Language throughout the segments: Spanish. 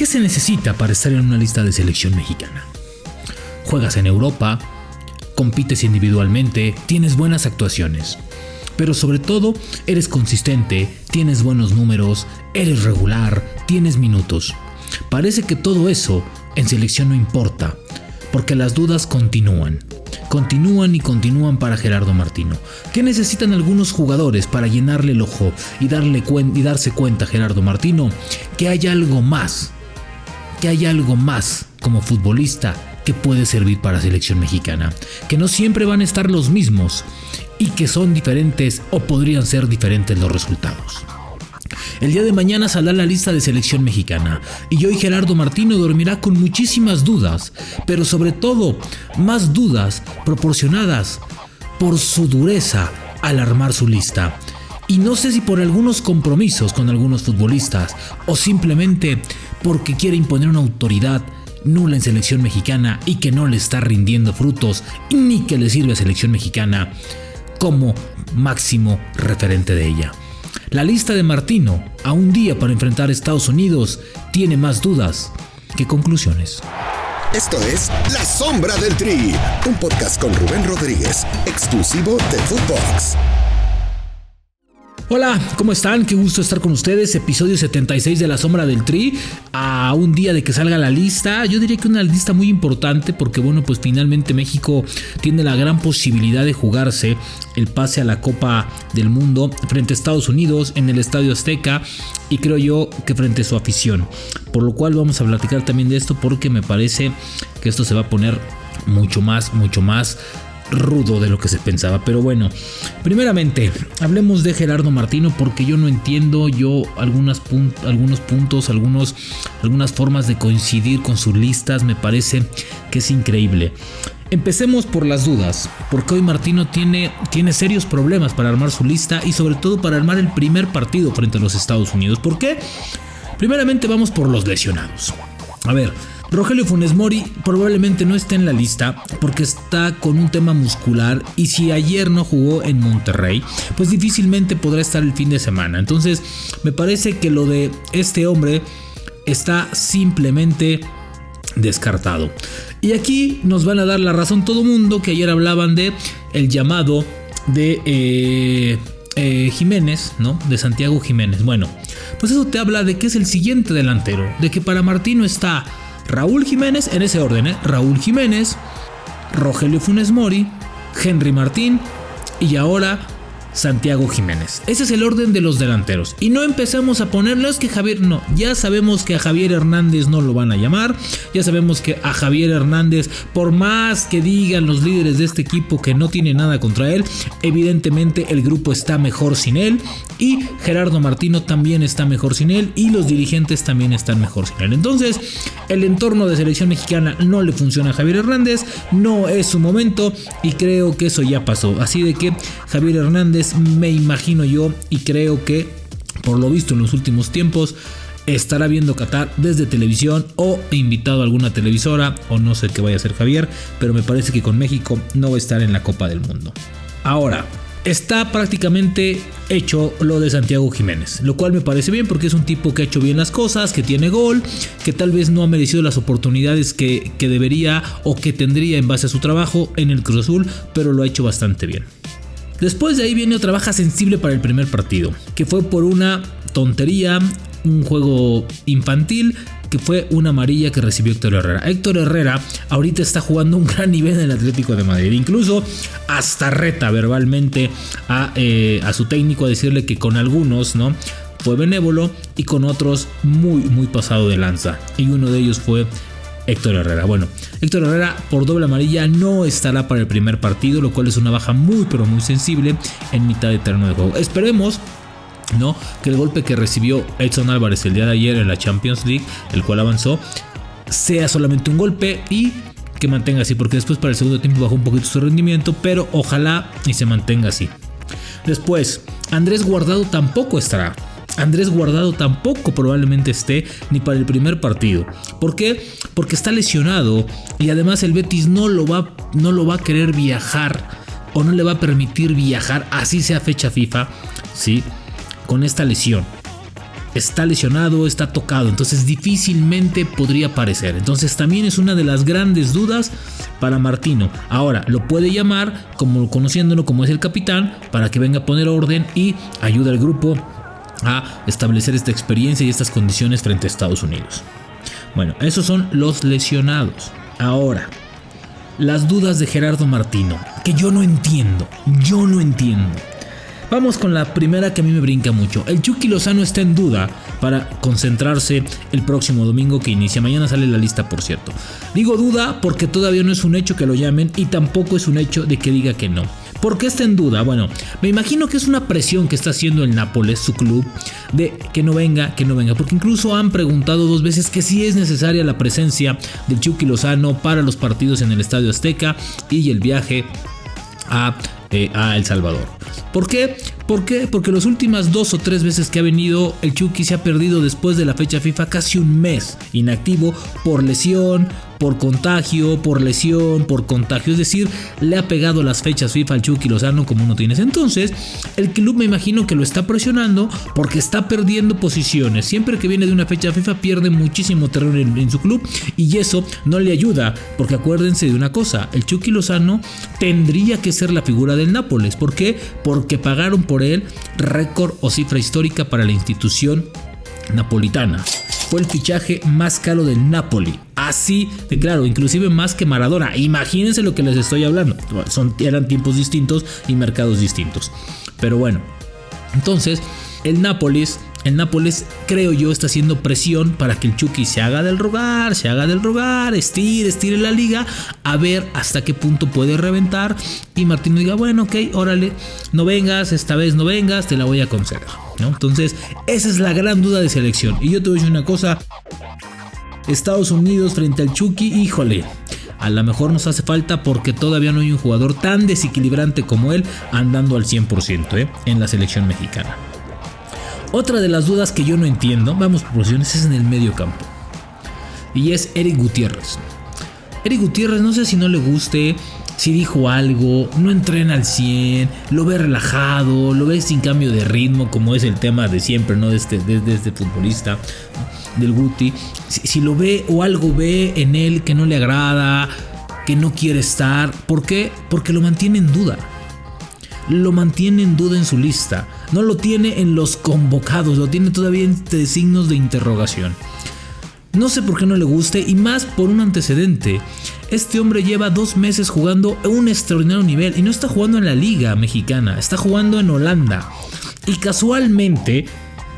¿Qué se necesita para estar en una lista de selección mexicana? Juegas en Europa, compites individualmente, tienes buenas actuaciones. Pero sobre todo, eres consistente, tienes buenos números, eres regular, tienes minutos. Parece que todo eso en selección no importa, porque las dudas continúan. Continúan y continúan para Gerardo Martino. ¿Qué necesitan algunos jugadores para llenarle el ojo y, darle y darse cuenta Gerardo Martino que hay algo más? Que hay algo más como futbolista que puede servir para selección mexicana. Que no siempre van a estar los mismos y que son diferentes o podrían ser diferentes los resultados. El día de mañana saldrá la lista de selección mexicana y hoy Gerardo Martino dormirá con muchísimas dudas, pero sobre todo más dudas proporcionadas por su dureza al armar su lista. Y no sé si por algunos compromisos con algunos futbolistas o simplemente porque quiere imponer una autoridad nula en selección mexicana y que no le está rindiendo frutos ni que le sirve a selección mexicana como máximo referente de ella. La lista de Martino a un día para enfrentar a Estados Unidos tiene más dudas que conclusiones. Esto es La Sombra del Tri, un podcast con Rubén Rodríguez, exclusivo de Footbox. Hola, ¿cómo están? Qué gusto estar con ustedes. Episodio 76 de La Sombra del Tri. A un día de que salga la lista. Yo diría que una lista muy importante porque, bueno, pues finalmente México tiene la gran posibilidad de jugarse el pase a la Copa del Mundo frente a Estados Unidos en el Estadio Azteca y creo yo que frente a su afición. Por lo cual vamos a platicar también de esto porque me parece que esto se va a poner mucho más, mucho más rudo de lo que se pensaba. Pero bueno, primeramente, hablemos de Gerardo Martino porque yo no entiendo yo algunos puntos, algunos, algunas formas de coincidir con sus listas. Me parece que es increíble. Empecemos por las dudas, porque hoy Martino tiene, tiene serios problemas para armar su lista y sobre todo para armar el primer partido frente a los Estados Unidos. ¿Por qué? Primeramente vamos por los lesionados. A ver, Rogelio Funes Mori probablemente no esté en la lista porque está con un tema muscular y si ayer no jugó en Monterrey, pues difícilmente podrá estar el fin de semana. Entonces, me parece que lo de este hombre está simplemente descartado. Y aquí nos van a dar la razón todo mundo que ayer hablaban de el llamado de eh, eh, Jiménez, ¿no? De Santiago Jiménez. Bueno, pues eso te habla de que es el siguiente delantero, de que para Martino está Raúl Jiménez, en ese orden, ¿eh? Raúl Jiménez, Rogelio Funes Mori, Henry Martín y ahora Santiago Jiménez. Ese es el orden de los delanteros. Y no empecemos a ponerles que Javier, no, ya sabemos que a Javier Hernández no lo van a llamar, ya sabemos que a Javier Hernández, por más que digan los líderes de este equipo que no tiene nada contra él, evidentemente el grupo está mejor sin él y Gerardo Martino también está mejor sin él y los dirigentes también están mejor sin él. Entonces, el entorno de selección mexicana no le funciona a Javier Hernández, no es su momento y creo que eso ya pasó. Así de que Javier Hernández me imagino yo y creo que, por lo visto en los últimos tiempos, estará viendo Qatar desde televisión o invitado a alguna televisora o no sé qué vaya a hacer Javier, pero me parece que con México no va a estar en la Copa del Mundo. Ahora, está prácticamente hecho lo de Santiago Jiménez, lo cual me parece bien porque es un tipo que ha hecho bien las cosas, que tiene gol, que tal vez no ha merecido las oportunidades que, que debería o que tendría en base a su trabajo en el Cruz Azul, pero lo ha hecho bastante bien. Después de ahí viene otra baja sensible para el primer partido, que fue por una tontería, un juego infantil que fue una amarilla que recibió Héctor Herrera. Héctor Herrera ahorita está jugando un gran nivel en el Atlético de Madrid. Incluso hasta reta verbalmente a, eh, a su técnico a decirle que con algunos, ¿no? Fue benévolo y con otros muy, muy pasado de lanza. Y uno de ellos fue Héctor Herrera. Bueno, Héctor Herrera por doble amarilla no estará para el primer partido, lo cual es una baja muy pero muy sensible en mitad de terreno de juego. Esperemos ¿no? Que el golpe que recibió Edson Álvarez el día de ayer en la Champions League, el cual avanzó, sea solamente un golpe y que mantenga así, porque después para el segundo tiempo bajó un poquito su rendimiento, pero ojalá y se mantenga así. Después, Andrés Guardado tampoco estará. Andrés Guardado tampoco probablemente esté ni para el primer partido. ¿Por qué? Porque está lesionado y además el Betis no lo va, no lo va a querer viajar o no le va a permitir viajar, así sea fecha FIFA, ¿sí? Con esta lesión. está lesionado, está tocado, entonces difícilmente podría aparecer. Entonces también es una de las grandes dudas para Martino. Ahora, lo puede llamar, como conociéndolo como es el capitán, para que venga a poner orden y ayude al grupo a establecer esta experiencia y estas condiciones frente a Estados Unidos. Bueno, esos son los lesionados. Ahora, las dudas de Gerardo Martino, que yo no entiendo, yo no entiendo. Vamos con la primera que a mí me brinca mucho. El Chucky Lozano está en duda para concentrarse el próximo domingo que inicia. Mañana sale la lista, por cierto. Digo duda porque todavía no es un hecho que lo llamen y tampoco es un hecho de que diga que no. ¿Por qué está en duda? Bueno, me imagino que es una presión que está haciendo el Nápoles, su club, de que no venga, que no venga. Porque incluso han preguntado dos veces que si es necesaria la presencia del Chucky Lozano para los partidos en el Estadio Azteca y el viaje a, eh, a El Salvador. ¿Por qué? ¿Por qué? Porque las últimas dos o tres veces que ha venido, el Chucky se ha perdido después de la fecha FIFA casi un mes inactivo por lesión, por contagio, por lesión, por contagio. Es decir, le ha pegado las fechas FIFA al Chucky Lozano como no tienes. Entonces, el club me imagino que lo está presionando porque está perdiendo posiciones. Siempre que viene de una fecha FIFA pierde muchísimo terreno en, en su club y eso no le ayuda. Porque acuérdense de una cosa, el Chucky Lozano tendría que ser la figura del Nápoles. ¿Por qué? Porque pagaron por él récord o cifra histórica para la institución napolitana. Fue el fichaje más caro del Napoli. Así de claro, inclusive más que Maradona. Imagínense lo que les estoy hablando. Son, eran tiempos distintos y mercados distintos. Pero bueno, entonces el Nápoles el Nápoles, creo yo, está haciendo presión para que el Chucky se haga del rogar, se haga del rogar, estire, estire la liga, a ver hasta qué punto puede reventar. Y Martino diga, bueno, ok, órale, no vengas, esta vez no vengas, te la voy a conceder. ¿No? Entonces, esa es la gran duda de selección. Y yo te voy a decir una cosa, Estados Unidos frente al Chucky, híjole. A lo mejor nos hace falta porque todavía no hay un jugador tan desequilibrante como él andando al 100% ¿eh? en la selección mexicana. Otra de las dudas que yo no entiendo, vamos por posiciones, es en el medio campo. Y es Eric Gutiérrez. Eric Gutiérrez, no sé si no le guste, si dijo algo, no entrena al 100, lo ve relajado, lo ve sin cambio de ritmo, como es el tema de siempre, ¿no? De este, de, este futbolista, del Guti. Si, si lo ve o algo ve en él que no le agrada, que no quiere estar, ¿por qué? Porque lo mantiene en duda lo mantiene en duda en su lista. No lo tiene en los convocados, lo tiene todavía entre signos de interrogación. No sé por qué no le guste y más por un antecedente. Este hombre lleva dos meses jugando a un extraordinario nivel y no está jugando en la liga mexicana, está jugando en Holanda. Y casualmente,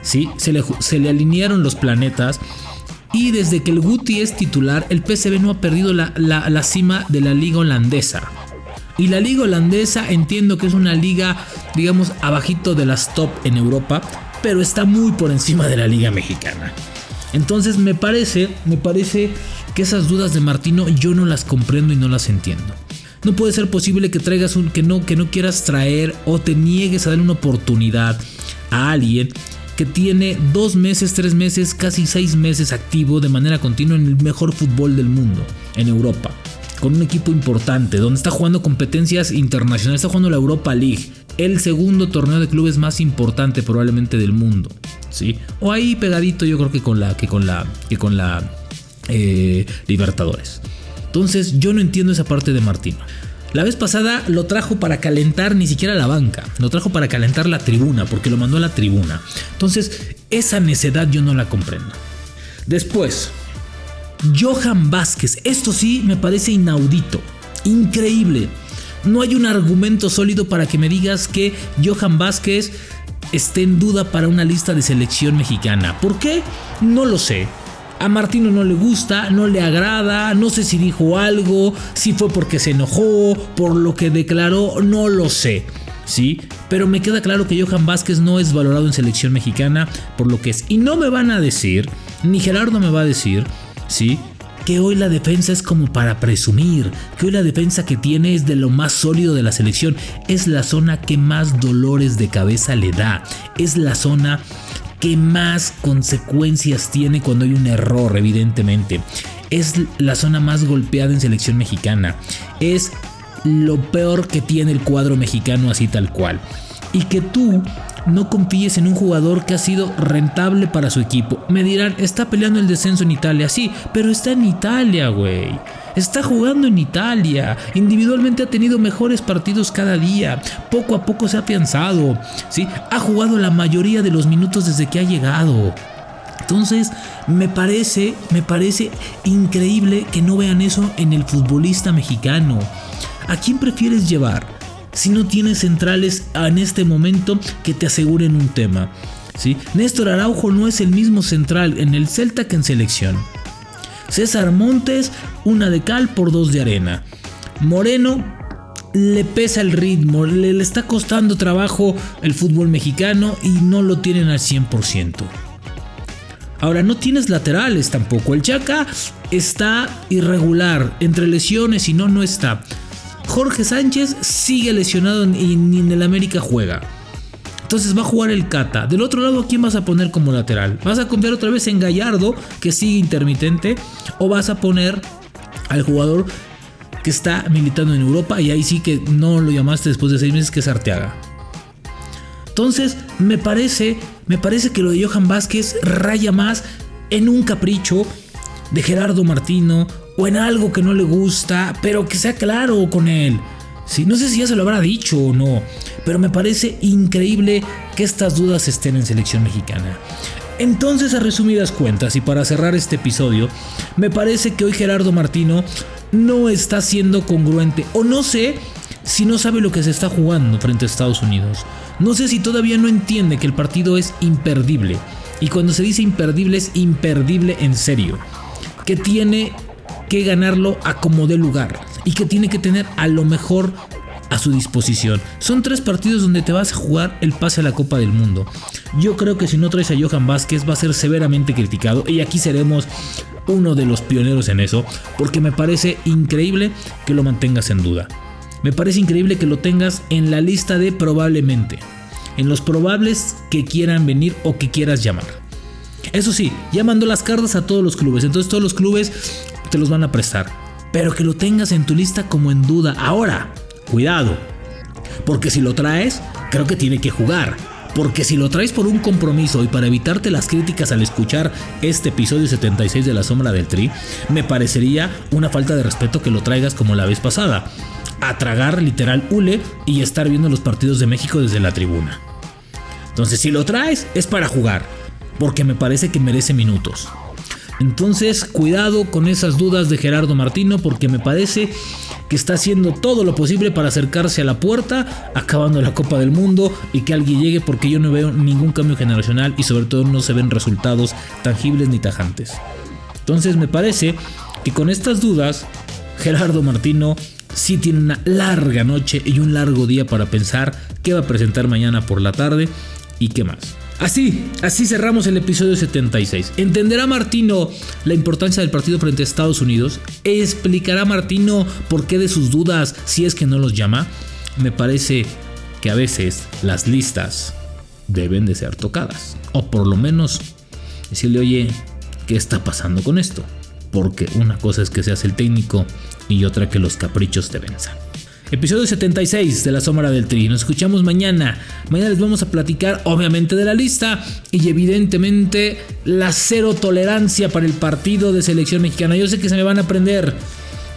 sí, se le, se le alinearon los planetas y desde que el Guti es titular, el PSV no ha perdido la, la, la cima de la liga holandesa. Y la liga holandesa entiendo que es una liga, digamos, abajito de las top en Europa, pero está muy por encima de la liga mexicana. Entonces me parece, me parece que esas dudas de Martino yo no las comprendo y no las entiendo. No puede ser posible que traigas un que no que no quieras traer o te niegues a dar una oportunidad a alguien que tiene dos meses, tres meses, casi seis meses activo de manera continua en el mejor fútbol del mundo, en Europa con un equipo importante, donde está jugando competencias internacionales, está jugando la Europa League, el segundo torneo de clubes más importante probablemente del mundo, O ahí pegadito yo creo que con la, que con la, que con la eh, Libertadores. Entonces yo no entiendo esa parte de Martino. La vez pasada lo trajo para calentar ni siquiera la banca, lo trajo para calentar la tribuna, porque lo mandó a la tribuna. Entonces, esa necedad yo no la comprendo. Después, Johan Vázquez. Esto sí me parece inaudito. Increíble. No hay un argumento sólido para que me digas que Johan Vázquez esté en duda para una lista de selección mexicana. ¿Por qué? No lo sé. A Martino no le gusta, no le agrada, no sé si dijo algo, si fue porque se enojó, por lo que declaró, no lo sé. ¿Sí? Pero me queda claro que Johan Vázquez no es valorado en selección mexicana por lo que es. Y no me van a decir, ni Gerardo me va a decir, ¿sí? Que hoy la defensa es como para presumir, que hoy la defensa que tiene es de lo más sólido de la selección, es la zona que más dolores de cabeza le da, es la zona que más consecuencias tiene cuando hay un error, evidentemente. Es la zona más golpeada en selección mexicana. Es lo peor que tiene el cuadro mexicano así tal cual. Y que tú no confíes en un jugador que ha sido rentable para su equipo. Me dirán, está peleando el descenso en Italia, sí, pero está en Italia, güey. Está jugando en Italia. Individualmente ha tenido mejores partidos cada día. Poco a poco se ha afianzado. ¿sí? Ha jugado la mayoría de los minutos desde que ha llegado. Entonces, me parece, me parece increíble que no vean eso en el futbolista mexicano. ¿A quién prefieres llevar? Si no tienes centrales en este momento que te aseguren un tema. ¿sí? Néstor Araujo no es el mismo central en el Celta que en selección. César Montes, una de cal por dos de arena. Moreno le pesa el ritmo, le, le está costando trabajo el fútbol mexicano y no lo tienen al 100%. Ahora no tienes laterales tampoco. El Chaca está irregular, entre lesiones y no, no está. Jorge Sánchez sigue lesionado y ni en el América juega. Entonces va a jugar el Cata. Del otro lado, ¿a quién vas a poner como lateral? ¿Vas a confiar otra vez en Gallardo, que sigue intermitente? ¿O vas a poner al jugador que está militando en Europa y ahí sí que no lo llamaste después de seis meses, que es Arteaga? Entonces, me parece, me parece que lo de Johan Vázquez raya más en un capricho de Gerardo Martino o en algo que no le gusta, pero que sea claro con él. Sí, no sé si ya se lo habrá dicho o no, pero me parece increíble que estas dudas estén en selección mexicana. Entonces, a resumidas cuentas, y para cerrar este episodio, me parece que hoy Gerardo Martino no está siendo congruente, o no sé si no sabe lo que se está jugando frente a Estados Unidos. No sé si todavía no entiende que el partido es imperdible. Y cuando se dice imperdible es imperdible en serio. Que tiene que ganarlo a como dé lugar. Y que tiene que tener a lo mejor a su disposición. Son tres partidos donde te vas a jugar el pase a la Copa del Mundo. Yo creo que si no traes a Johan Vázquez va a ser severamente criticado. Y aquí seremos uno de los pioneros en eso. Porque me parece increíble que lo mantengas en duda. Me parece increíble que lo tengas en la lista de probablemente. En los probables que quieran venir o que quieras llamar. Eso sí, ya mandó las cartas a todos los clubes. Entonces todos los clubes te los van a prestar. Pero que lo tengas en tu lista como en duda. Ahora, cuidado. Porque si lo traes, creo que tiene que jugar. Porque si lo traes por un compromiso y para evitarte las críticas al escuchar este episodio 76 de La Sombra del Tri, me parecería una falta de respeto que lo traigas como la vez pasada a tragar literal hule y estar viendo los partidos de México desde la tribuna. Entonces, si lo traes, es para jugar, porque me parece que merece minutos. Entonces, cuidado con esas dudas de Gerardo Martino, porque me parece que está haciendo todo lo posible para acercarse a la puerta, acabando la Copa del Mundo y que alguien llegue, porque yo no veo ningún cambio generacional y sobre todo no se ven resultados tangibles ni tajantes. Entonces, me parece que con estas dudas, Gerardo Martino sí tiene una larga noche y un largo día para pensar qué va a presentar mañana por la tarde y qué más. Así, así cerramos el episodio 76. ¿Entenderá Martino la importancia del partido frente a Estados Unidos? ¿Explicará Martino por qué de sus dudas si es que no los llama? Me parece que a veces las listas deben de ser tocadas. O por lo menos decirle, oye, ¿qué está pasando con esto? Porque una cosa es que seas el técnico y otra que los caprichos te venzan. Episodio 76 de La Sombra del Tri. Nos escuchamos mañana. Mañana les vamos a platicar obviamente de la lista y evidentemente la cero tolerancia para el partido de selección mexicana. Yo sé que se me van a aprender,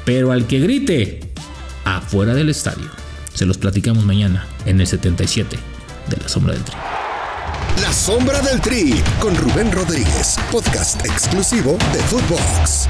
pero al que grite, afuera del estadio. Se los platicamos mañana en el 77 de La Sombra del Tri. La Sombra del Tri con Rubén Rodríguez, podcast exclusivo de Footbox.